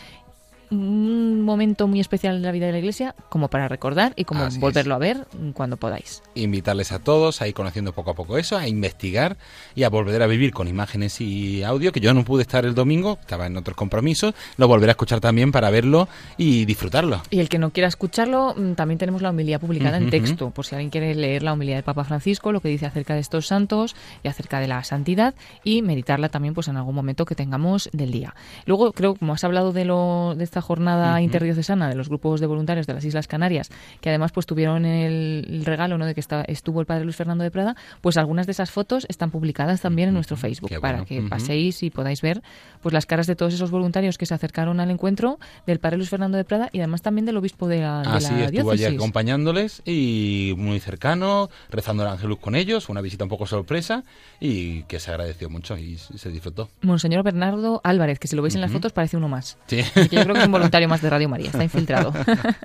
un momento muy especial en la vida de la iglesia como para recordar y como volverlo a ver cuando podáis. Invitarles a todos a ir conociendo poco a poco eso, a investigar y a volver a vivir con imágenes y audio, que yo no pude estar el domingo, estaba en otros compromisos, lo volveré a escuchar también para verlo y disfrutarlo. Y el que no quiera escucharlo, mm, también tenemos la homilía publicada en texto, por si alguien quiere leer la homilía del Papa Francisco, lo que dice acerca de estos santos y acerca de la santidad y meditarla también pues en algún momento que tengamos del día. Luego creo, como has hablado de, lo, de esta jornada interdiocesana de los grupos de voluntarios de las Islas Canarias, que además pues tuvieron el, regalo ¿no? de que estuvo el padre Luis Fernando de Prada, pues algunas de esas fotos están publicadas también en nuestro Facebook para que paséis y podáis ver pues las caras de todos esos voluntarios que se acercaron al encuentro del padre Luis Fernando de Prada y además también del obispo de la, de Así estuvo allí acompañándoles y muy cercano, rezando el ángelus con ellos, una visita un poco sorpresa y que se agradeció mucho y se disfrutó. Monseñor Bernardo Álvarez, que si lo veis en las fotos parece uno más. Sí. yo creo que voluntario más de Radio María, está infiltrado.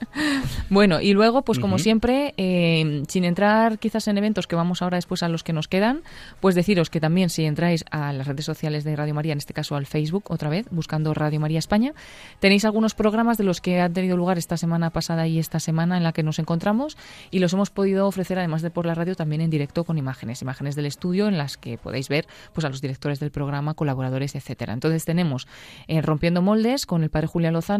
bueno, y luego, pues como siempre, eh, sin entrar quizás en eventos que vamos ahora después a los que nos quedan, pues deciros que también si entráis a las redes sociales de Radio María, en este caso al Facebook, otra vez, buscando Radio María España, tenéis algunos programas de los que han tenido lugar esta semana pasada y esta semana en la que nos encontramos y los hemos podido ofrecer, además de por la radio, también en directo con imágenes, imágenes del estudio en las que podéis ver pues a los directores del programa, colaboradores, etcétera. Entonces tenemos eh, Rompiendo Moldes con el padre Julián Lozano,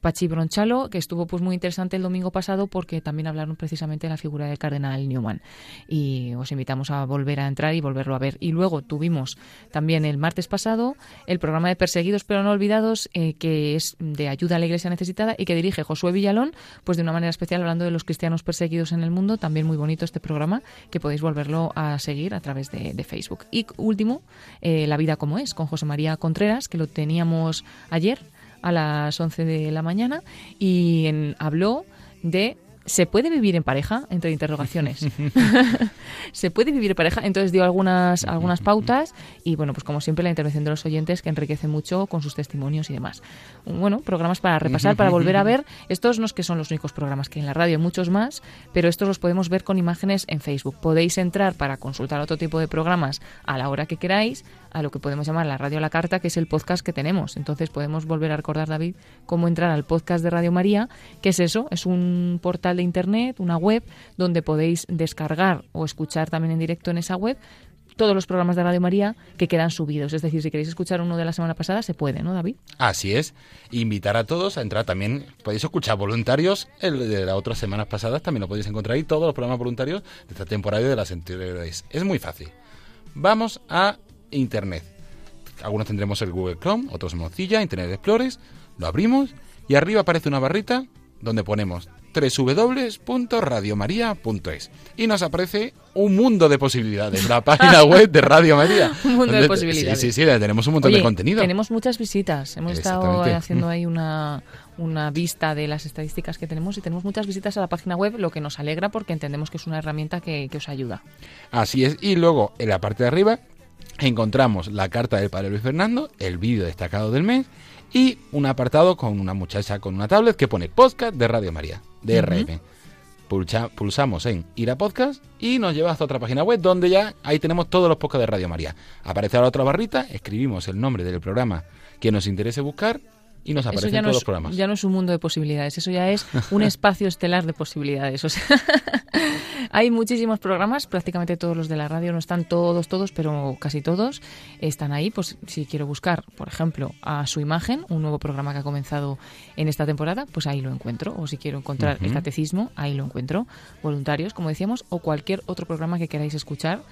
Pachi Bronchalo, que estuvo pues muy interesante el domingo pasado porque también hablaron precisamente de la figura del cardenal Newman. Y os invitamos a volver a entrar y volverlo a ver. Y luego tuvimos también el martes pasado el programa de Perseguidos pero no olvidados, eh, que es de ayuda a la iglesia necesitada y que dirige Josué Villalón, pues de una manera especial hablando de los cristianos perseguidos en el mundo. También muy bonito este programa, que podéis volverlo a seguir a través de, Facebook. Y último, eh, La vida como es, con José María Contreras, que lo teníamos ayer a las 11 de la mañana y habló de ¿Se puede vivir en pareja? Entre interrogaciones. ¿Se puede vivir en pareja? Entonces dio algunas, algunas pautas y, bueno, pues como siempre la intervención de los oyentes que enriquece mucho con sus testimonios y demás. Bueno, programas para repasar, para volver a ver. Estos no es que son los únicos programas que hay en la radio, hay muchos más, pero estos los podemos ver con imágenes en Facebook. Podéis entrar para consultar otro tipo de programas a la hora que queráis, a lo que podemos llamar la radio a la carta, que es el podcast que tenemos. Entonces podemos volver a recordar, David, cómo entrar al podcast de Radio María, que es eso, es un portal de Internet, una web, donde podéis descargar o escuchar también en directo en esa web todos los programas de Radio María que quedan subidos. Es decir, si queréis escuchar uno de la semana pasada, se puede, ¿no, David? Así es. Invitar a todos a entrar también. Podéis escuchar voluntarios. El de las otras semanas pasadas también lo podéis encontrar ahí. Todos los programas voluntarios de esta temporada y de las anteriores. Es muy fácil. Vamos a Internet. Algunos tendremos el Google Chrome, otros Mozilla, Internet Explorer. Lo abrimos y arriba aparece una barrita donde ponemos www.radiomaria.es y nos aparece un mundo de posibilidades, la página web de Radio María. un mundo de posibilidades. Sí, sí, sí, tenemos un montón de contenido. Tenemos muchas visitas. Hemos estado haciendo ahí una, una vista de las estadísticas que tenemos y tenemos muchas visitas a la página web, lo que nos alegra porque entendemos que es una herramienta que, que os ayuda. Así es. Y luego, en la parte de arriba, encontramos la carta del Padre Luis Fernando, el vídeo destacado del mes y un apartado con una muchacha con una tablet que pone podcast de Radio María, de RM. pulsamos en ir a podcast y nos lleva hasta otra página web donde ya ahí tenemos todos los podcasts de Radio María. Aparece la otra barrita, escribimos el nombre del programa que nos interese buscar y nos aparecen todos los programas. Ya no es un mundo de posibilidades, eso ya es un espacio estelar de posibilidades. O sea, hay muchísimos programas, prácticamente todos los de la radio, no están todos, todos, pero casi todos están ahí. Pues si quiero buscar, por ejemplo, a su imagen, un nuevo programa que ha comenzado en esta temporada, pues ahí lo encuentro. O si quiero encontrar el catecismo, ahí lo encuentro. Voluntarios, como decíamos, o cualquier otro programa que queráis escuchar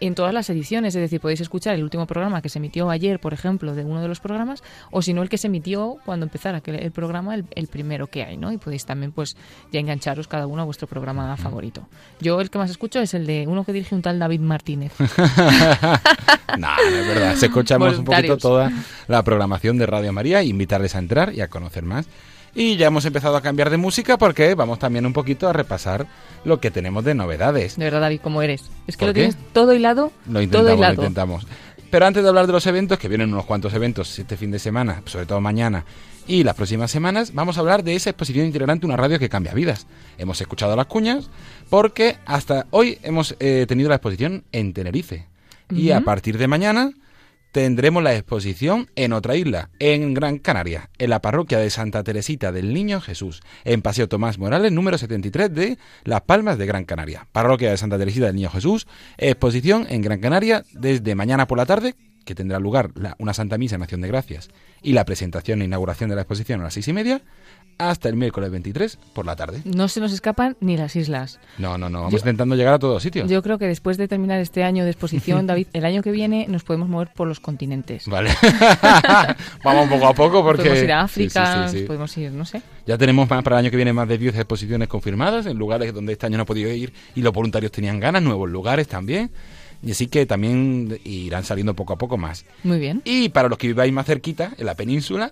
en todas las ediciones, es decir, podéis escuchar el último programa que se emitió ayer, por ejemplo, de uno de los programas, o si no el que se emitió cuando empezara el programa, el, primero que hay, ¿no? Y podéis también, pues, ya engancharos cada uno a vuestro programa favorito. Yo el que más escucho es el de uno que dirige un tal David Martínez. no, es verdad. Se escuchamos un poquito toda la programación de Radio María, invitarles a entrar y a conocer más y ya hemos empezado a cambiar de música porque vamos también un poquito a repasar lo que tenemos de novedades. De verdad, David, ¿cómo eres? Es que lo tienes todo hilado. Lo intentamos, todo lo intentamos. Pero antes de hablar de los eventos, que vienen unos cuantos eventos este fin de semana, sobre todo mañana y las próximas semanas, vamos a hablar de esa exposición itinerante, una radio que cambia vidas. Hemos escuchado las cuñas porque hasta hoy hemos eh, tenido la exposición en Tenerife. Y a partir de mañana tendremos la exposición en otra isla, en Gran Canaria, en la parroquia de Santa Teresita del Niño Jesús, en Paseo Tomás Morales, número 73 de Las Palmas de Gran Canaria. Parroquia de Santa Teresita del Niño Jesús, exposición en Gran Canaria desde mañana por la tarde, que tendrá lugar una Santa Misa en Acción de Gracias y la presentación e inauguración de la exposición a las seis y media, hasta el miércoles 23 por la tarde. No se nos escapan ni las islas. No, no, no, vamos intentando llegar a todos sitios. Yo creo que después de terminar este año de exposición, David, el año que viene nos podemos mover por los continentes. Vale. vamos poco a poco porque... Podemos ir a África, podemos ir, no sé. Ya tenemos más para el año que viene más de 10 exposiciones confirmadas en lugares donde este año no ha podido ir y los voluntarios tenían ganas, nuevos lugares también. Y así que también irán saliendo poco a poco más. Muy bien. Y para los que viváis más cerquita, en la península,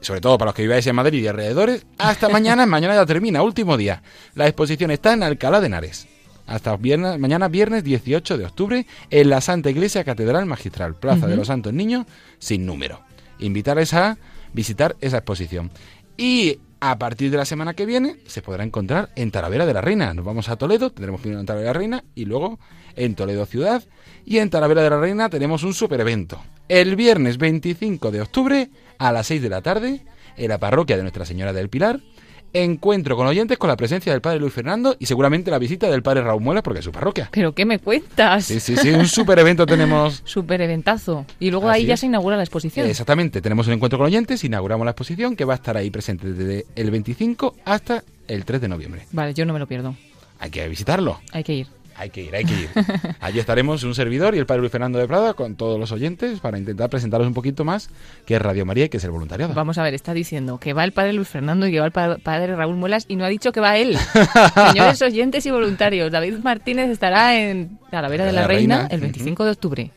sobre todo para los que viváis en Madrid y alrededores, hasta mañana, mañana ya termina, último día. La exposición está en Alcalá de Henares. Hasta viernes, mañana viernes 18 de octubre en la Santa Iglesia Catedral Magistral, Plaza de los Santos Niños, sin número. Invitarles a visitar esa exposición. Y a partir de la semana que viene se podrá encontrar en Talavera de la Reina. Nos vamos a Toledo, tendremos primero en Talavera de la Reina y luego en Toledo Ciudad. Y en Talavera de la Reina tenemos un super evento. El viernes 25 de octubre a las 6 de la tarde en la parroquia de Nuestra Señora del Pilar encuentro con oyentes con la presencia del padre Luis Fernando y seguramente la visita del padre Raúl Muelas porque es su parroquia. ¿Pero qué me cuentas? Sí, sí, sí, un super evento tenemos. super eventazo. Y luego ahí ya se inaugura la exposición. Exactamente, tenemos un encuentro con oyentes, inauguramos la exposición que va a estar ahí presente desde el 25 hasta el 3 de noviembre. Vale, yo no me lo pierdo. Hay que visitarlo. Hay que ir. Hay que ir, hay que ir. Allí estaremos un servidor y el padre Luis Fernando de Prada con todos los oyentes para intentar presentaros un poquito más que es Radio María y que es el voluntariado. Vamos a ver, está diciendo que va el padre Luis Fernando y que va el padre Raúl Muelas y no ha dicho que va él. Señores oyentes y voluntarios, David Martínez estará en Talavera de la, Reina, el 25 de octubre.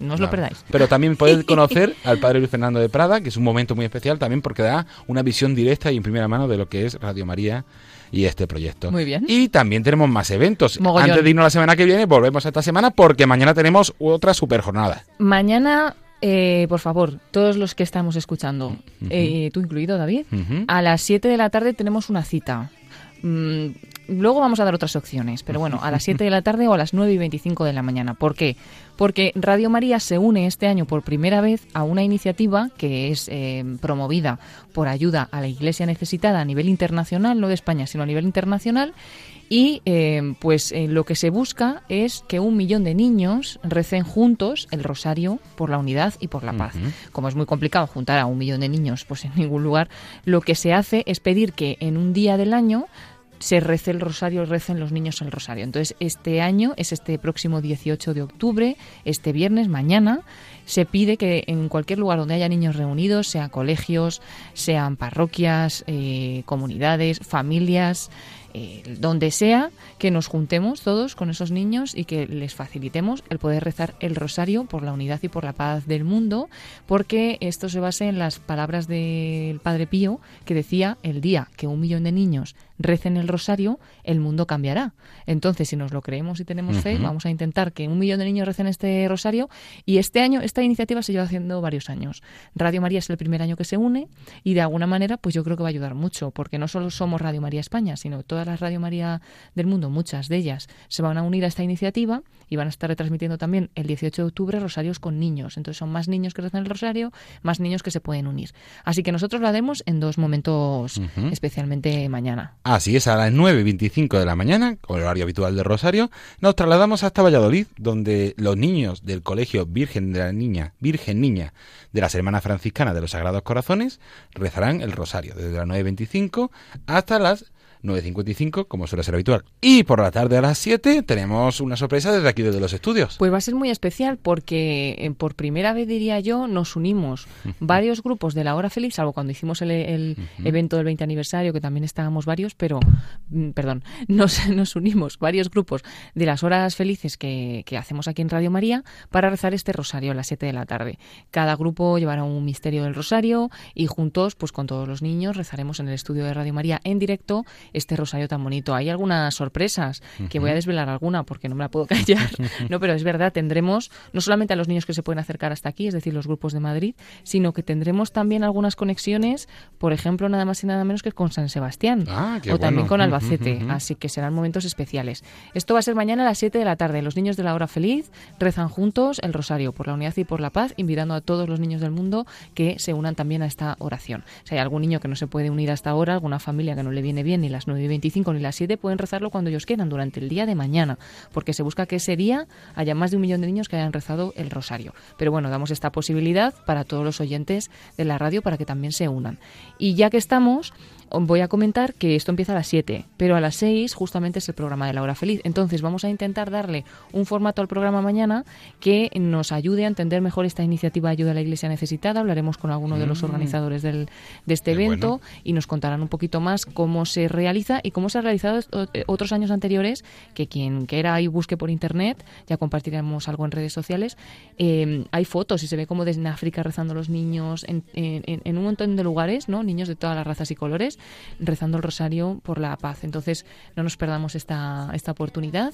No os lo perdáis. Pero también podéis conocer al padre Luis Fernando de Prada, que es un momento muy especial también porque da una visión directa y en primera mano de lo que es Radio María y este proyecto. Muy bien. Y también tenemos más eventos. Antes de irnos la semana que viene, volvemos a esta semana porque mañana tenemos otra super jornada. Mañana eh, por favor, todos los que estamos escuchando, eh, tú incluido, David, a las 7 de la tarde tenemos una cita. Mm, luego vamos a dar otras opciones, pero bueno, a las 7 de la tarde o a las 9 y 25 de la mañana. ¿Por qué? Porque Radio María se une este año por primera vez a una iniciativa que es eh, promovida por ayuda a la Iglesia necesitada a nivel internacional, no de España, sino a nivel internacional. Y eh, pues eh, lo que se busca es que un millón de niños recen juntos el rosario por la unidad y por la paz. Como es muy complicado juntar a un millón de niños pues en ningún lugar, lo que se hace es pedir que en un día del año se rece el rosario, recen los niños el rosario. Entonces, este año es este próximo 18 de octubre, este viernes, mañana, se pide que en cualquier lugar donde haya niños reunidos, sean colegios, sean parroquias, eh, comunidades, familias, eh, donde sea, que nos juntemos todos con esos niños y que les facilitemos el poder rezar el rosario por la unidad y por la paz del mundo, porque esto se basa en las palabras del Padre Pío, que decía, el día que un millón de niños recen el rosario, el mundo cambiará. Entonces, si nos lo creemos y tenemos fe, vamos a intentar que un millón de niños recen este rosario. Y este año, esta iniciativa se lleva haciendo varios años. Radio María es el primer año que se une y de alguna manera, pues yo creo que va a ayudar mucho, porque no solo somos Radio María España, sino todas las Radio María del mundo, muchas de ellas, se van a unir a esta iniciativa y van a estar retransmitiendo también el 18 de octubre rosarios con niños. Entonces son más niños que rezan el rosario, más niños que se pueden unir. Así que nosotros lo haremos en dos momentos, especialmente mañana. Así es, a las 9.25 de la mañana, con el horario habitual de Rosario, nos trasladamos hasta Valladolid, donde los niños del Colegio Virgen de la Niña, Virgen Niña de las Hermanas Franciscanas de los Sagrados Corazones rezarán el Rosario desde las 9.25 hasta las 9.55, como suele ser habitual. Y por la tarde a las 7 tenemos una sorpresa desde aquí, desde los estudios. Pues va a ser muy especial porque eh, por primera vez, diría yo, nos unimos varios grupos de la Hora Feliz, salvo cuando hicimos el, evento del 20 aniversario, que también estábamos varios, pero, mm, perdón, nos, nos unimos varios grupos de las Horas Felices que, que hacemos aquí en Radio María para rezar este rosario a las 7 de la tarde. Cada grupo llevará un misterio del rosario y juntos, pues con todos los niños, rezaremos en el estudio de Radio María en directo este rosario tan bonito. Hay algunas sorpresas que voy a desvelar alguna porque no me la puedo callar, no, pero es verdad, tendremos no solamente a los niños que se pueden acercar hasta aquí, es decir, los grupos de Madrid, sino que tendremos también algunas conexiones, por ejemplo, nada más y nada menos que con San Sebastián ah, o también con Albacete, así que serán momentos especiales. Esto va a ser mañana a las 7 de la tarde. Los niños de la hora feliz rezan juntos el rosario por la unidad y por la paz, invitando a todos los niños del mundo que se unan también a esta oración. Si hay algún niño que no se puede unir hasta ahora, alguna familia que no le viene bien ni las 9 y 25 ni las 7, pueden rezarlo cuando ellos quieran, durante el día de mañana, porque se busca que ese día haya más de un millón de niños que hayan rezado el rosario. Pero bueno, damos esta posibilidad para todos los oyentes de la radio para que también se unan. Y ya que estamos, voy a comentar que esto empieza a las 7, pero a las 6 justamente es el programa de la hora feliz. Entonces vamos a intentar darle un formato al programa mañana que nos ayude a entender mejor esta iniciativa de ayuda a la Iglesia necesitada. Hablaremos con alguno de los mm. organizadores del, de este evento y nos contarán un poquito más cómo se realiza y cómo se ha realizado eh, otros años anteriores, que quien quiera y busque por internet, ya compartiremos algo en redes sociales, eh, hay fotos y se ve como desde África rezando los niños en, en un montón de lugares, ¿no? niños de todas las razas y colores rezando el rosario por la paz. Entonces, no nos perdamos esta, esta oportunidad.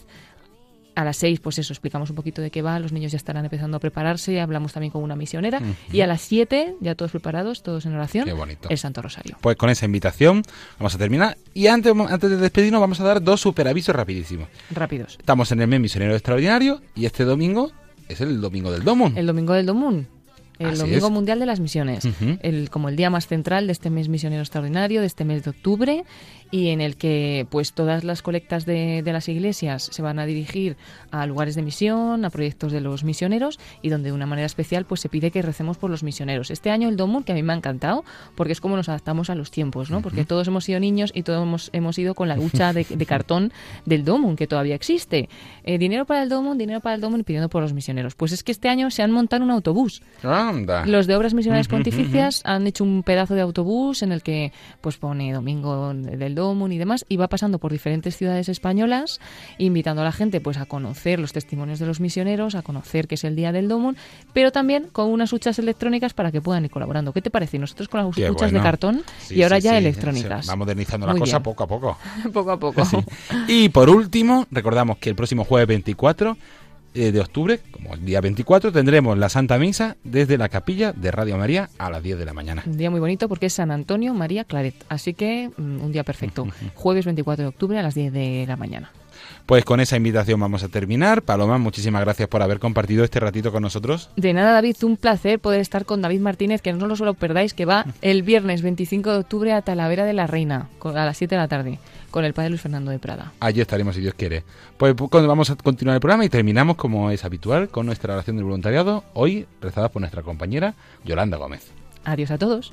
A las seis, pues eso, explicamos un poquito de qué va, los niños ya estarán empezando a prepararse, hablamos también con una misionera. Y a las siete, ya todos preparados, todos en oración, el Santo Rosario. Pues con esa invitación vamos a terminar. Y antes, antes de despedirnos, vamos a dar dos super avisos rapidísimos. Rápidos. Estamos en el mes misionero extraordinario y este domingo es el domingo del Domun. El domingo del Domun el Domingo Mundial de las Misiones, el, como el día más central de este mes misionero extraordinario, de este mes de octubre, y en el que pues todas las colectas de, de, las iglesias se van a dirigir a lugares de misión, a proyectos de los misioneros y donde de una manera especial pues se pide que recemos por los misioneros. Este año el Domun, que a mí me ha encantado, porque es como nos adaptamos a los tiempos, ¿no? Porque todos hemos sido niños y todos hemos, hemos ido con la lucha de, cartón del Domun, que todavía existe. Eh, dinero para el Domun, dinero para el Domun y pidiendo por los misioneros. Pues es que este año se han montado un autobús. Los de Obras Misionales Pontificias han hecho un pedazo de autobús en el que pues pone Domingo del Domun y demás, y va pasando por diferentes ciudades españolas, invitando a la gente pues a conocer los testimonios de los misioneros, a conocer qué es el Día del Domun, pero también con unas huchas electrónicas para que puedan ir colaborando. ¿Qué te parece? Nosotros con las huchas de cartón y ahora ya electrónicas. Va modernizando la cosa poco a poco. poco a poco. Y por último, recordamos que el próximo jueves 24 eh, de octubre, como el día 24, tendremos la Santa Misa desde la capilla de Radio María a las 10 de la mañana. Un día muy bonito porque es San Antonio María Claret, así que mm, un día perfecto. Jueves 24 de octubre a las 10 de la mañana. Pues con esa invitación vamos a terminar. Paloma, muchísimas gracias por haber compartido este ratito con nosotros. De nada, David, un placer poder estar con David Martínez, que no lo solo perdáis, que va el viernes 25 de octubre a Talavera de la Reina, a las 7 de la tarde con el padre Luis Fernando de Prada. Allí estaremos si Dios quiere. Pues, pues vamos a continuar el programa y terminamos como es habitual con nuestra oración del voluntariado, hoy rezada por nuestra compañera Yolanda Gómez. Adiós a todos.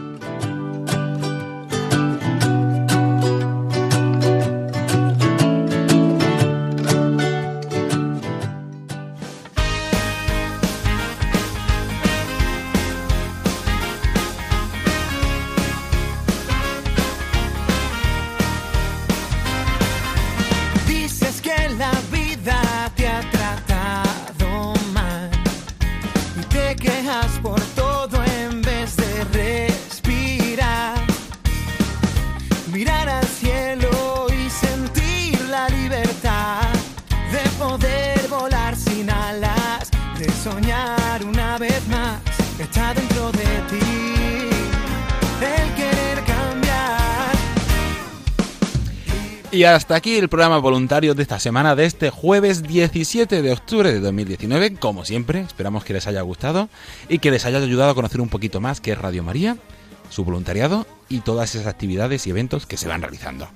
Y hasta aquí el programa voluntario de esta semana, de este jueves 17 de octubre de 2019. Como siempre, esperamos que les haya gustado y que les haya ayudado a conocer un poquito más qué es Radio María, su voluntariado y todas esas actividades y eventos que se van realizando.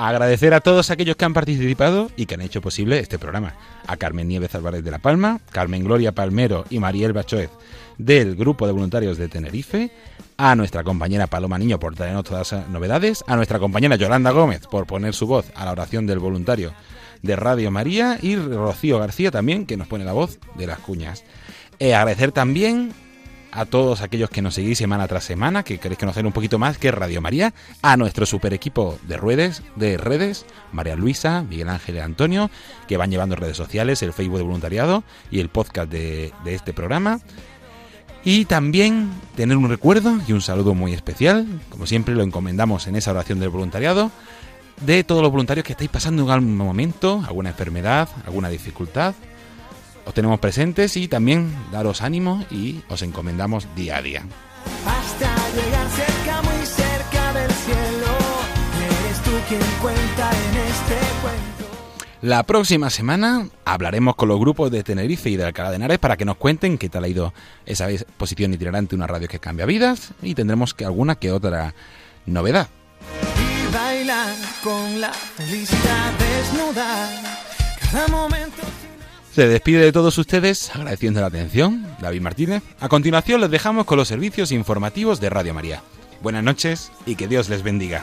Agradecer a todos aquellos que han participado y que han hecho posible este programa. A Carmen Nieves Álvarez de La Palma, Carmen Gloria Palmero y Mariel Bachoez del Grupo de Voluntarios de Tenerife, a nuestra compañera Paloma Niño por traernos todas las novedades, a nuestra compañera Yolanda Gómez por poner su voz a la oración del voluntario de Radio María y Rocío García también que nos pone la voz de las cuñas. Eh, agradecer también a todos aquellos que nos seguís semana tras semana, que queréis conocer un poquito más que Radio María, a nuestro super equipo de redes, de redes, María Luisa, Miguel Ángel y Antonio, que van llevando redes sociales, el Facebook de voluntariado y el podcast de, de este programa. Y también tener un recuerdo y un saludo muy especial, como siempre lo encomendamos en esa oración del voluntariado, de todos los voluntarios que estáis pasando en algún momento, alguna enfermedad, alguna dificultad, os tenemos presentes y también daros ánimo y os encomendamos día a día. Hasta llegar cerca, muy cerca del cielo. Eres tú quien cuenta en este cuento. La próxima semana hablaremos con los grupos de Tenerife y de Alcalá de Henares para que nos cuenten qué tal ha ido esa exposición itinerante, una radio que cambia vidas, y tendremos que alguna que otra novedad. Y bailar con la felicidad desnuda. Cada momento. Se despide de todos ustedes agradeciendo la atención, David Martínez. A continuación les dejamos con los servicios informativos de Radio María. Buenas noches y que Dios les bendiga.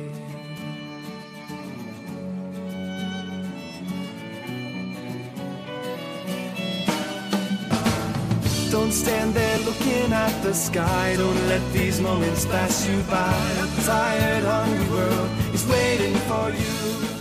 Don't stand there looking at the sky. Don't let these moments pass you by. A tired, hungry world is waiting for you.